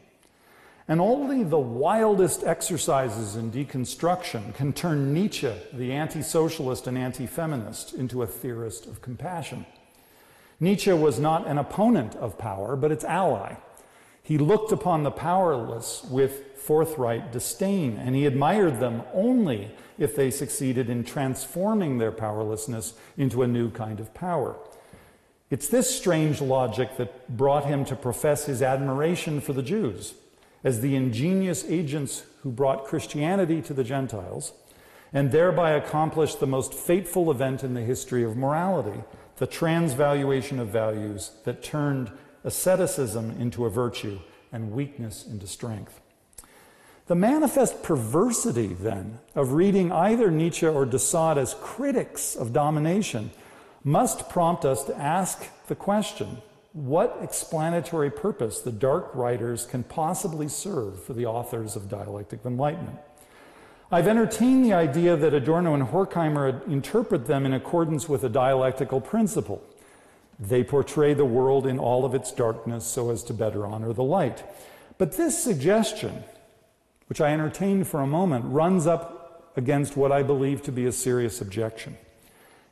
And only the wildest exercises in deconstruction can turn Nietzsche, the anti socialist and anti feminist, into a theorist of compassion. Nietzsche was not an opponent of power, but its ally. He looked upon the powerless with forthright disdain, and he admired them only if they succeeded in transforming their powerlessness into a new kind of power. It's this strange logic that brought him to profess his admiration for the Jews as the ingenious agents who brought Christianity to the Gentiles and thereby accomplished the most fateful event in the history of morality the transvaluation of values that turned asceticism into a virtue and weakness into strength. The manifest perversity, then, of reading either Nietzsche or de Sade as critics of domination must prompt us to ask the question what explanatory purpose the dark writers can possibly serve for the authors of Dialectic Enlightenment. I've entertained the idea that Adorno and Horkheimer interpret them in accordance with a dialectical principle. They portray the world in all of its darkness so as to better honor the light. But this suggestion, which I entertained for a moment, runs up against what I believe to be a serious objection.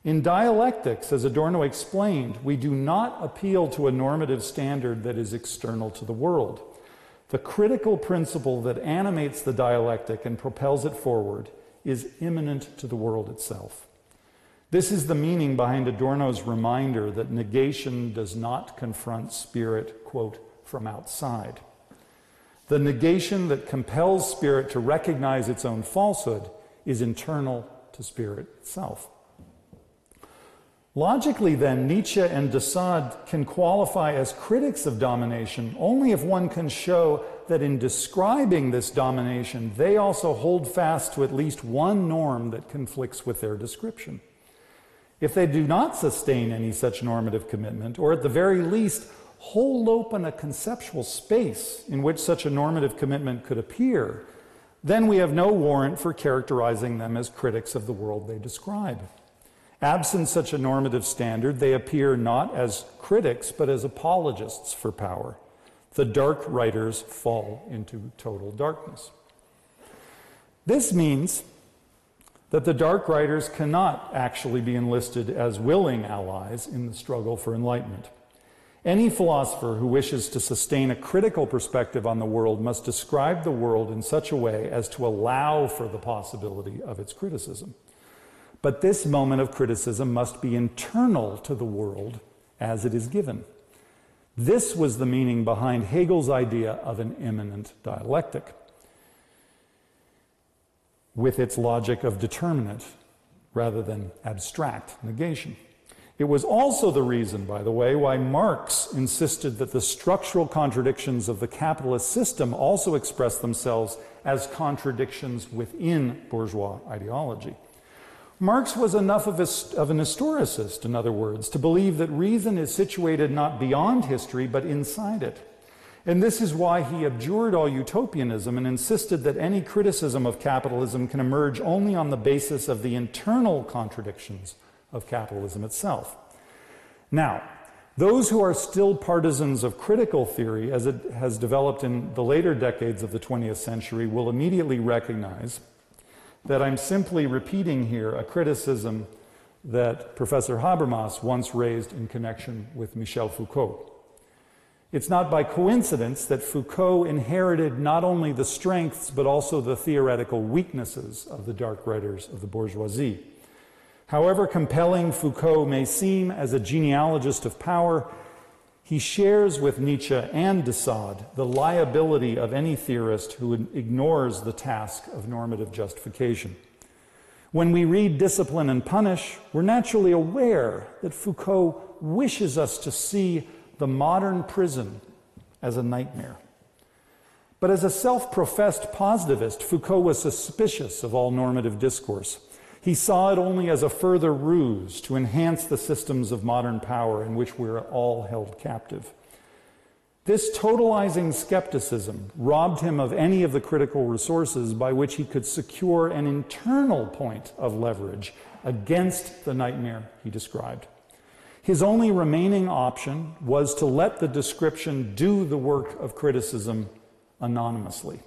In dialectics, as Adorno explained, we do not appeal to a normative standard that is external to the world. The critical principle that animates the dialectic and propels it forward is immanent to the world itself. This is the meaning behind Adorno's reminder that negation does not confront spirit, quote, from outside. The negation that compels spirit to recognize its own falsehood is internal to spirit itself. Logically, then, Nietzsche and de can qualify as critics of domination only if one can show that in describing this domination, they also hold fast to at least one norm that conflicts with their description. If they do not sustain any such normative commitment, or at the very least, hold open a conceptual space in which such a normative commitment could appear, then we have no warrant for characterizing them as critics of the world they describe. Absent such a normative standard, they appear not as critics, but as apologists for power. The dark writers fall into total darkness. This means that the dark writers cannot actually be enlisted as willing allies in the struggle for enlightenment. Any philosopher who wishes to sustain a critical perspective on the world must describe the world in such a way as to allow for the possibility of its criticism. But this moment of criticism must be internal to the world as it is given. This was the meaning behind Hegel's idea of an immanent dialectic, with its logic of determinate rather than abstract negation. It was also the reason, by the way, why Marx insisted that the structural contradictions of the capitalist system also express themselves as contradictions within bourgeois ideology. Marx was enough of, a, of, an historicist, in other words, to believe that reason is situated not beyond history, but inside it. And this is why he abjured all utopianism and insisted that any criticism of capitalism can emerge only on the basis of the internal contradictions of capitalism itself. Now, those who are still partisans of critical theory, as it has developed in the later decades of the 20th century, will immediately recognize that I'm simply repeating here a criticism that Professor Habermas once raised in connection with Michel Foucault. It's not by coincidence that Foucault inherited not only the strengths but also the theoretical weaknesses of the dark writers of the bourgeoisie. However compelling Foucault may seem as a genealogist of power, he shares with Nietzsche and de Sade the liability of any theorist who ignores the task of normative justification. When we read Discipline and Punish, we're naturally aware that Foucault wishes us to see the modern prison as a nightmare. But as a self professed positivist, Foucault was suspicious of all normative discourse. He saw it only as a further ruse to enhance the systems of modern power in which we're all held captive. This totalizing skepticism robbed him of any of the critical resources by which he could secure an internal point of leverage against the nightmare he described. His only remaining option was to let the description do the work of criticism anonymously.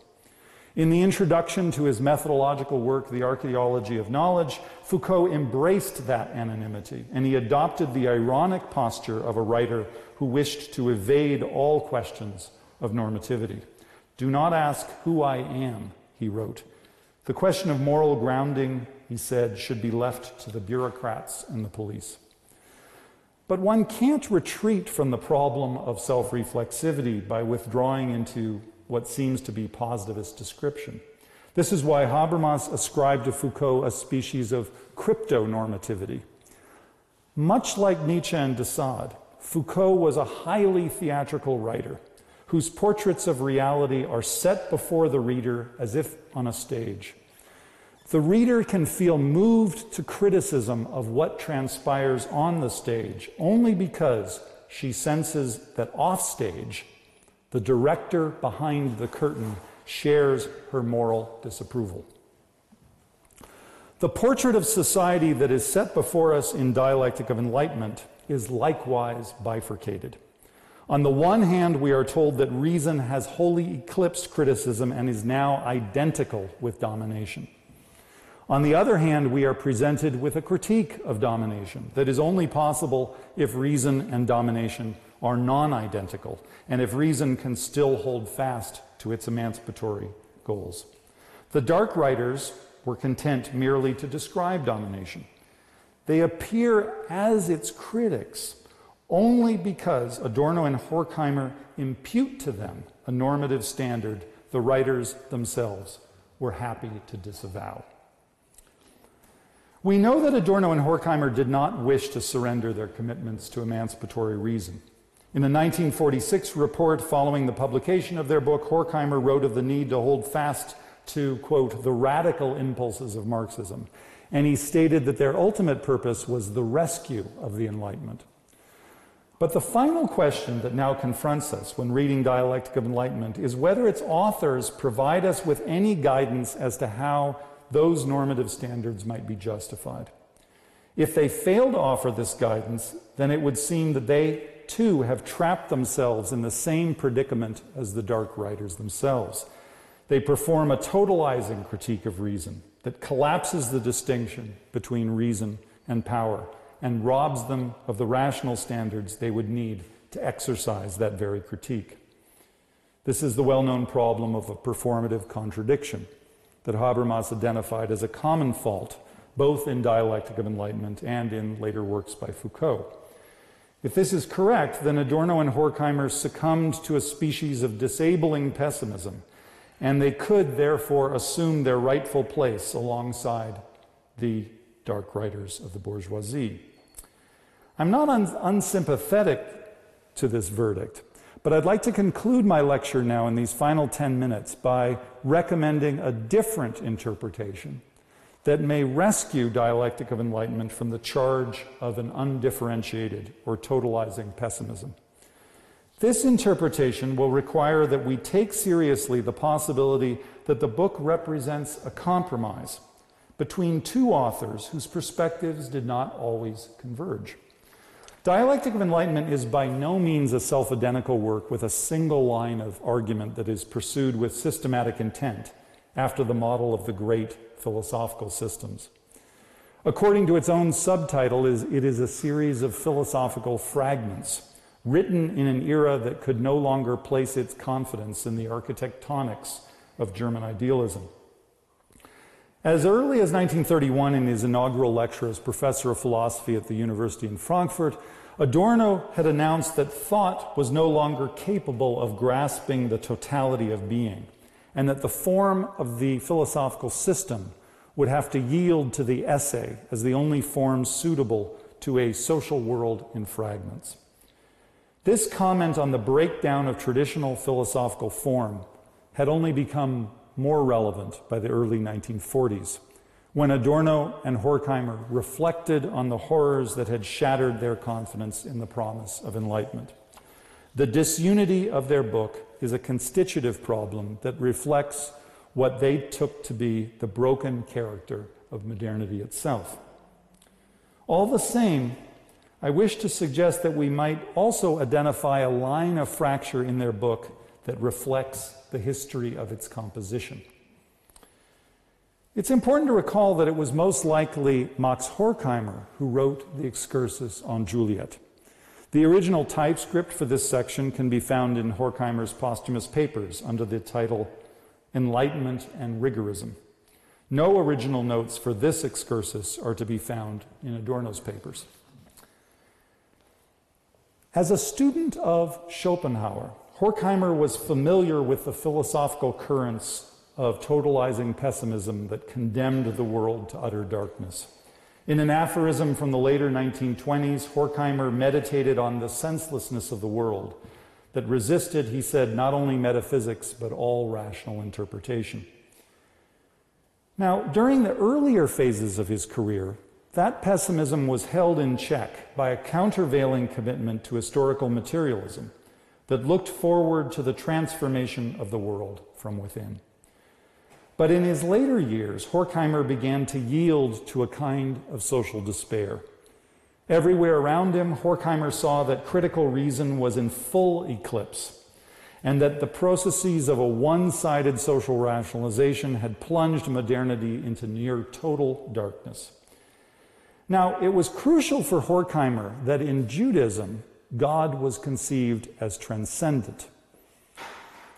In the introduction to his methodological work, The Archaeology of Knowledge, Foucault embraced that anonymity, and he adopted the ironic posture of a writer who wished to evade all questions of normativity. Do not ask who I am, he wrote. The question of moral grounding, he said, should be left to the bureaucrats and the police. But one can't retreat from the problem of self reflexivity by withdrawing into what seems to be positivist description. This is why Habermas ascribed to Foucault a species of crypto-normativity. Much like Nietzsche and de Foucault was a highly theatrical writer whose portraits of reality are set before the reader as if on a stage. The reader can feel moved to criticism of what transpires on the stage only because she senses that off stage the director behind the curtain shares her moral disapproval. The portrait of society that is set before us in Dialectic of Enlightenment is likewise bifurcated. On the one hand, we are told that reason has wholly eclipsed criticism and is now identical with domination. On the other hand, we are presented with a critique of domination that is only possible if reason and domination are non identical, and if reason can still hold fast to its emancipatory goals. The dark writers were content merely to describe domination. They appear as its critics only because Adorno and Horkheimer impute to them a normative standard the writers themselves were happy to disavow. We know that Adorno and Horkheimer did not wish to surrender their commitments to emancipatory reason. In a 1946 report following the publication of their book, Horkheimer wrote of the need to hold fast to, quote, the radical impulses of Marxism. And he stated that their ultimate purpose was the rescue of the Enlightenment. But the final question that now confronts us when reading Dialectic of Enlightenment is whether its authors provide us with any guidance as to how those normative standards might be justified. If they fail to offer this guidance, then it would seem that they too have trapped themselves in the same predicament as the dark writers themselves. They perform a totalizing critique of reason that collapses the distinction between reason and power and robs them of the rational standards they would need to exercise that very critique. This is the well known problem of a performative contradiction that Habermas identified as a common fault, both in Dialectic of Enlightenment and in later works by Foucault. If this is correct, then Adorno and Horkheimer succumbed to a species of disabling pessimism, and they could therefore assume their rightful place alongside the dark writers of the bourgeoisie. I'm not un- unsympathetic to this verdict. But I'd like to conclude my lecture now in these final 10 minutes by recommending a different interpretation that may rescue dialectic of enlightenment from the charge of an undifferentiated or totalizing pessimism. This interpretation will require that we take seriously the possibility that the book represents a compromise between two authors whose perspectives did not always converge. Dialectic of Enlightenment is by no means a self identical work with a single line of argument that is pursued with systematic intent after the model of the great philosophical systems. According to its own subtitle, it is a series of philosophical fragments written in an era that could no longer place its confidence in the architectonics of German idealism. As early as 1931, in his inaugural lecture as professor of philosophy at the University in Frankfurt, Adorno had announced that thought was no longer capable of grasping the totality of being, and that the form of the philosophical system would have to yield to the essay as the only form suitable to a social world in fragments. This comment on the breakdown of traditional philosophical form had only become more relevant by the early 1940s when Adorno and Horkheimer reflected on the horrors that had shattered their confidence in the promise of enlightenment. The disunity of their book is a constitutive problem that reflects what they took to be the broken character of modernity itself. All the same, I wish to suggest that we might also identify a line of fracture in their book that reflects the history of its composition. It's important to recall that it was most likely Max Horkheimer who wrote the excursus on Juliette. The original typescript for this section can be found in Horkheimer's posthumous papers under the title Enlightenment and Rigorism. No original notes for this excursus are to be found in Adorno's papers. As a student of Schopenhauer, Horkheimer was familiar with the philosophical currents of totalizing pessimism that condemned the world to utter darkness. In an aphorism from the later 1920s, Horkheimer meditated on the senselessness of the world that resisted, he said, not only metaphysics, but all rational interpretation. Now, during the earlier phases of his career, that pessimism was held in check by a countervailing commitment to historical materialism that looked forward to the transformation of the world from within. But in his later years, Horkheimer began to yield to a kind of social despair. Everywhere around him, Horkheimer saw that critical reason was in full eclipse and that the processes of a one sided social rationalization had plunged modernity into near total darkness. Now, it was crucial for Horkheimer that in Judaism, God was conceived as transcendent.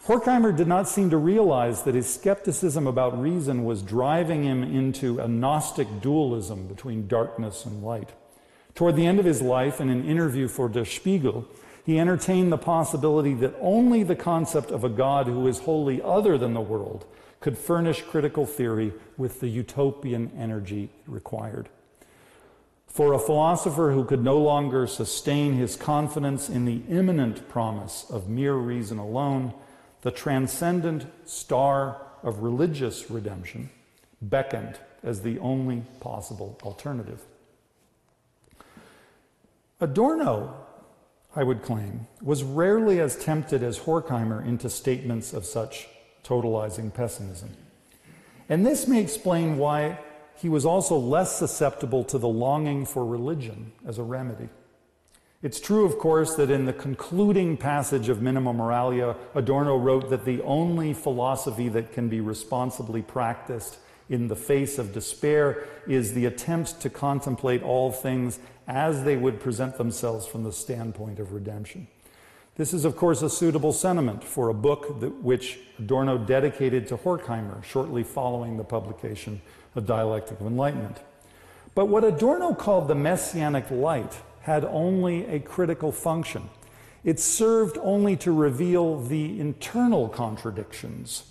Horkheimer did not seem to realize that his skepticism about reason was driving him into a Gnostic dualism between darkness and light, Toward the end of his life, in an interview for Der Spiegel, he entertained the possibility that only the concept of a God who is wholly other than the world could furnish critical theory with the utopian energy required. For a philosopher who could no longer sustain his confidence in the immanent promise of mere reason alone, the transcendent star of religious redemption beckoned as the only possible alternative. Adorno I would claim, was rarely as tempted as Horkheimer into statements of such totalizing pessimism. And this may explain why he was also less susceptible to the longing for religion as a remedy. It's true, of course, that in the concluding passage of Minima Moralia, Adorno wrote that the only philosophy that can be responsibly practiced in the face of despair is the attempt to contemplate all things as they would present themselves from the standpoint of redemption. This is, of course, a suitable sentiment for a book that, which Adorno dedicated to Horkheimer shortly following the publication of Dialectic of Enlightenment. But what Adorno called the messianic light had only a critical function. It served only to reveal the internal contradictions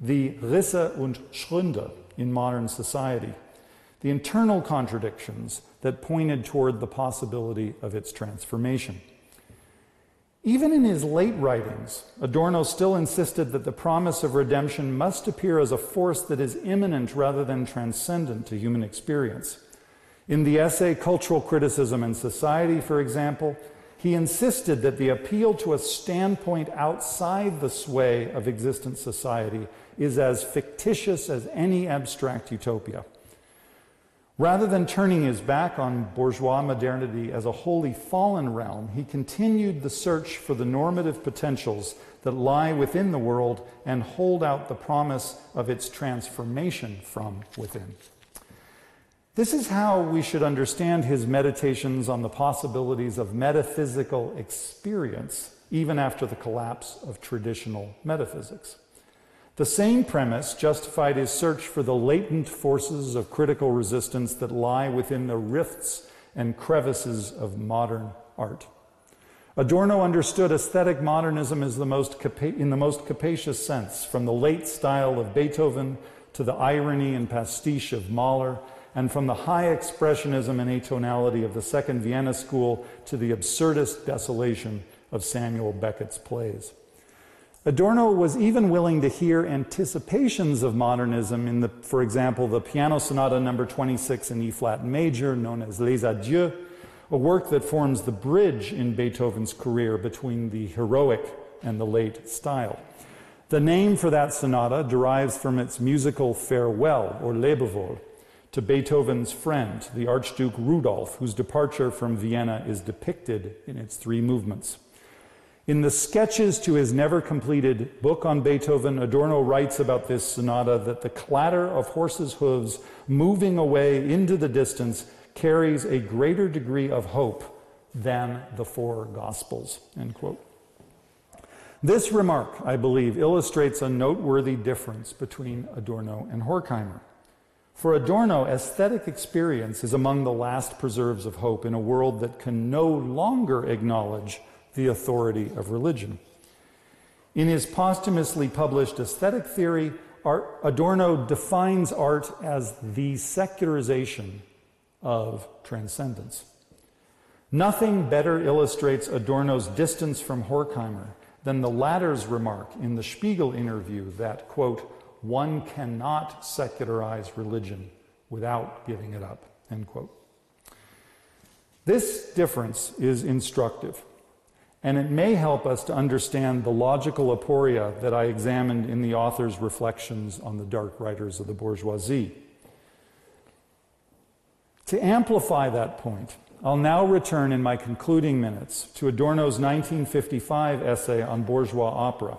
the Risse und Schründe in modern society, the internal contradictions that pointed toward the possibility of its transformation. Even in his late writings, Adorno still insisted that the promise of redemption must appear as a force that is immanent rather than transcendent to human experience. In the essay Cultural Criticism and Society, for example, he insisted that the appeal to a standpoint outside the sway of existent society is as fictitious as any abstract utopia. Rather than turning his back on bourgeois modernity as a wholly fallen realm, he continued the search for the normative potentials that lie within the world and hold out the promise of its transformation from within. This is how we should understand his meditations on the possibilities of metaphysical experience, even after the collapse of traditional metaphysics. The same premise justified his search for the latent forces of critical resistance that lie within the rifts and crevices of modern art. Adorno understood aesthetic modernism as the most in the most capacious sense, from the late style of Beethoven to the irony and pastiche of Mahler, and from the high expressionism and atonality of the Second Vienna School to the absurdist desolation of Samuel Beckett's plays. Adorno was even willing to hear anticipations of modernism in the, for example, the piano sonata number 26 in E flat major, known as Les Adieux, a work that forms the bridge in Beethoven's career between the heroic and the late style. The name for that sonata derives from its musical farewell, or Lebewohl, to Beethoven's friend, the Archduke Rudolf, whose departure from Vienna is depicted in its three movements. In the sketches to his never completed book on Beethoven, Adorno writes about this sonata that the clatter of horses' hooves moving away into the distance carries a greater degree of hope than the four Gospels. End quote. This remark, I believe, illustrates a noteworthy difference between Adorno and Horkheimer. For Adorno, aesthetic experience is among the last preserves of hope in a world that can no longer acknowledge the authority of religion. In his posthumously published aesthetic theory, Adorno defines art as the secularization of transcendence. Nothing better illustrates Adorno's distance from Horkheimer than the latter's remark in the Spiegel interview that, quote, one cannot secularize religion without giving it up, end quote. This difference is instructive and it may help us to understand the logical aporia that I examined in the author's reflections on the dark writers of the bourgeoisie. To amplify that point, I'll now return in my concluding minutes to Adorno's 1955 essay on bourgeois opera,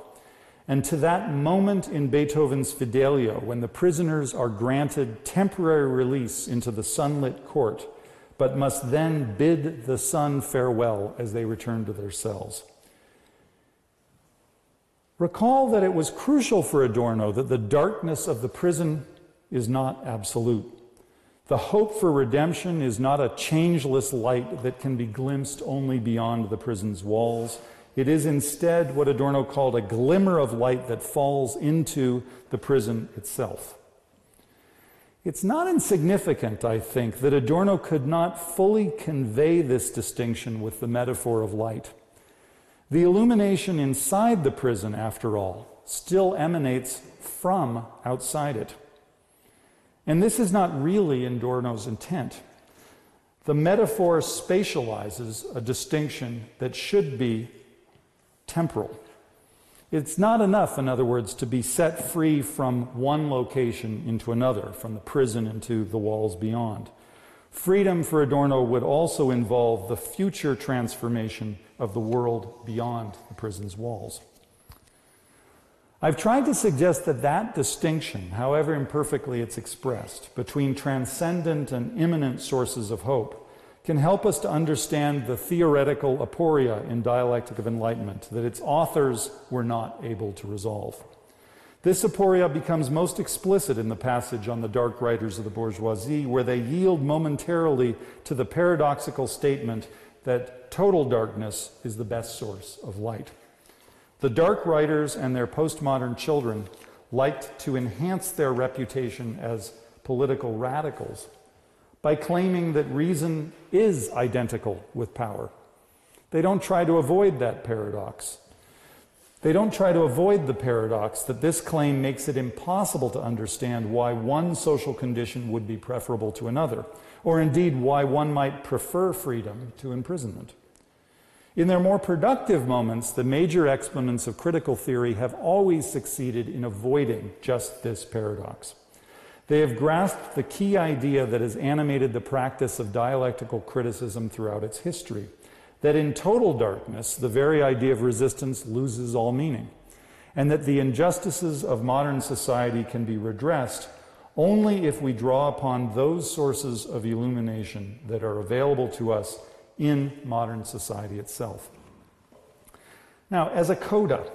and to that moment in Beethoven's Fidelio when the prisoners are granted temporary release into the sunlit court but must then bid the sun farewell as they return to their cells. Recall that it was crucial for Adorno that the darkness of the prison is not absolute, The hope for redemption is not a changeless light that can be glimpsed only beyond the prison's walls. It is instead what Adorno called a glimmer of light that falls into the prison itself. It's not insignificant, I think, that Adorno could not fully convey this distinction with the metaphor of light. The illumination inside the prison, after all, still emanates from outside it. And this is not really in Adorno's intent. The metaphor spatializes a distinction that should be temporal. It's not enough, in other words, to be set free from one location into another, from the prison into the walls beyond. Freedom for Adorno would also involve the future transformation of the world beyond the prison's walls. I've tried to suggest that that distinction, however imperfectly it's expressed, between transcendent and immanent sources of hope can help us to understand the theoretical aporia in Dialectic of Enlightenment that its authors were not able to resolve. This aporia becomes most explicit in the passage on the dark writers of the bourgeoisie, where they yield momentarily to the paradoxical statement that total darkness is the best source of light. The dark writers and their postmodern children liked to enhance their reputation as political radicals by claiming that reason is identical with power. They don't try to avoid that paradox. They don't try to avoid the paradox that this claim makes it impossible to understand why one social condition would be preferable to another, or indeed why one might prefer freedom to imprisonment. In their more productive moments, the major exponents of critical theory have always succeeded in avoiding just this paradox. They have grasped the key idea that has animated the practice of dialectical criticism throughout its history that in total darkness, the very idea of resistance loses all meaning, and that the injustices of modern society can be redressed only if we draw upon those sources of illumination that are available to us in modern society itself. Now, as a coda,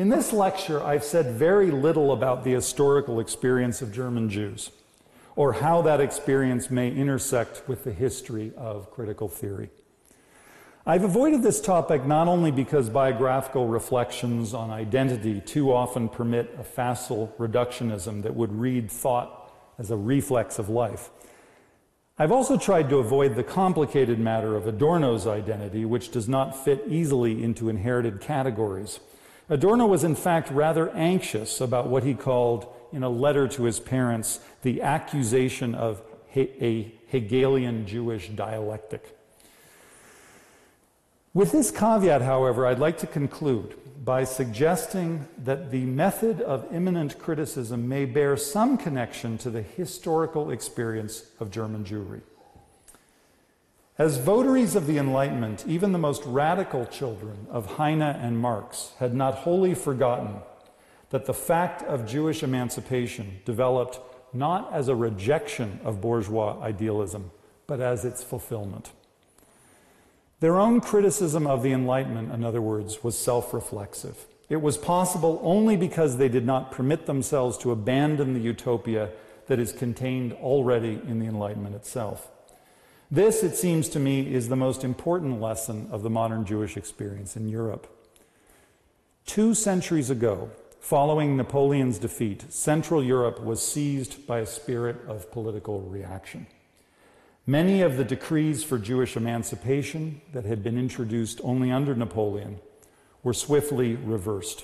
in this lecture, I've said very little about the historical experience of German Jews, or how that experience may intersect with the history of critical theory. I've avoided this topic not only because biographical reflections on identity too often permit a facile reductionism that would read thought as a reflex of life. I've also tried to avoid the complicated matter of Adorno's identity, which does not fit easily into inherited categories. Adorno was, in fact, rather anxious about what he called, in a letter to his parents, the accusation of a Hegelian Jewish dialectic. With this caveat, however, I'd like to conclude by suggesting that the method of immanent criticism may bear some connection to the historical experience of German Jewry. As votaries of the Enlightenment, even the most radical children of Heine and Marx had not wholly forgotten that the fact of Jewish emancipation developed not as a rejection of bourgeois idealism, but as its fulfillment. Their own criticism of the Enlightenment, in other words, was self reflexive. It was possible only because they did not permit themselves to abandon the utopia that is contained already in the Enlightenment itself. This, it seems to me, is the most important lesson of the modern Jewish experience in Europe. Two centuries ago, following Napoleon's defeat, Central Europe was seized by a spirit of political reaction. Many of the decrees for Jewish emancipation that had been introduced only under Napoleon were swiftly reversed.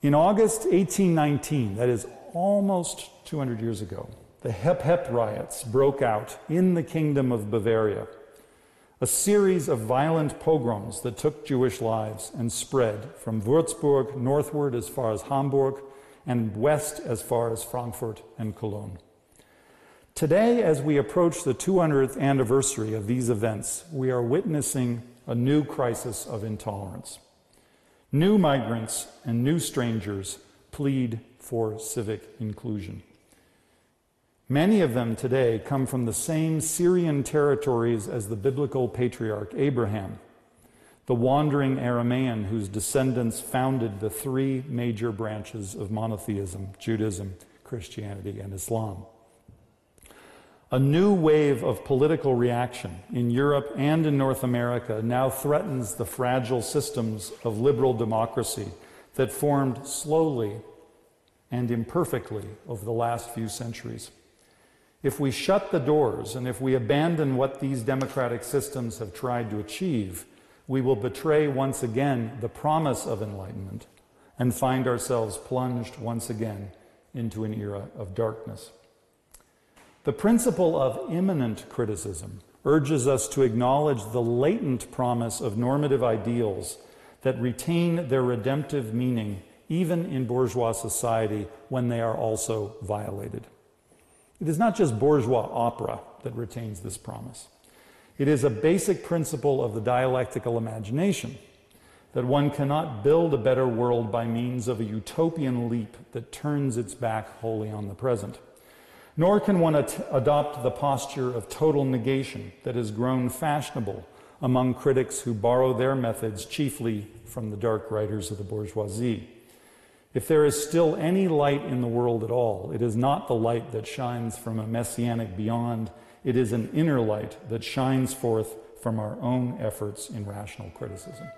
In August 1819, that is almost 200 years ago, the Hep Hep riots broke out in the Kingdom of Bavaria, a series of violent pogroms that took Jewish lives and spread from Würzburg northward as far as Hamburg and west as far as Frankfurt and Cologne. Today, as we approach the 200th anniversary of these events, we are witnessing a new crisis of intolerance. New migrants and new strangers plead for civic inclusion. Many of them today come from the same Syrian territories as the biblical patriarch Abraham, the wandering Aramaean whose descendants founded the three major branches of monotheism Judaism, Christianity, and Islam. A new wave of political reaction in Europe and in North America now threatens the fragile systems of liberal democracy that formed slowly and imperfectly over the last few centuries. If we shut the doors and if we abandon what these democratic systems have tried to achieve, we will betray once again the promise of enlightenment and find ourselves plunged once again into an era of darkness. The principle of immanent criticism urges us to acknowledge the latent promise of normative ideals that retain their redemptive meaning even in bourgeois society when they are also violated. It is not just bourgeois opera that retains this promise. It is a basic principle of the dialectical imagination that one cannot build a better world by means of a utopian leap that turns its back wholly on the present. Nor can one adopt the posture of total negation that has grown fashionable among critics who borrow their methods chiefly from the dark writers of the bourgeoisie. If there is still any light in the world at all, it is not the light that shines from a messianic beyond, it is an inner light that shines forth from our own efforts in rational criticism.